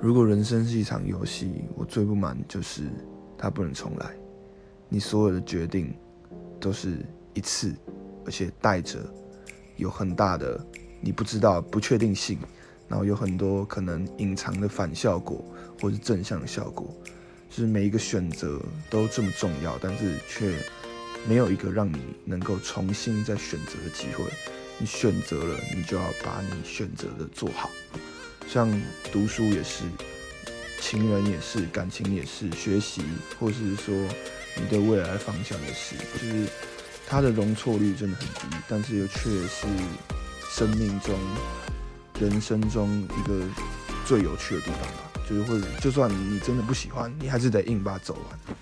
如果人生是一场游戏，我最不满就是它不能重来。你所有的决定都是一次，而且带着有很大的你不知道不确定性，然后有很多可能隐藏的反效果或是正向的效果。就是每一个选择都这么重要，但是却没有一个让你能够重新再选择的机会。你选择了，你就要把你选择的做好。像读书也是，情人也是，感情也是，学习或是说你对未来方向也是，就是它的容错率真的很低，但是又却是生命中、人生中一个最有趣的地方吧。就是或者，就算你真的不喜欢，你还是得硬把它走完。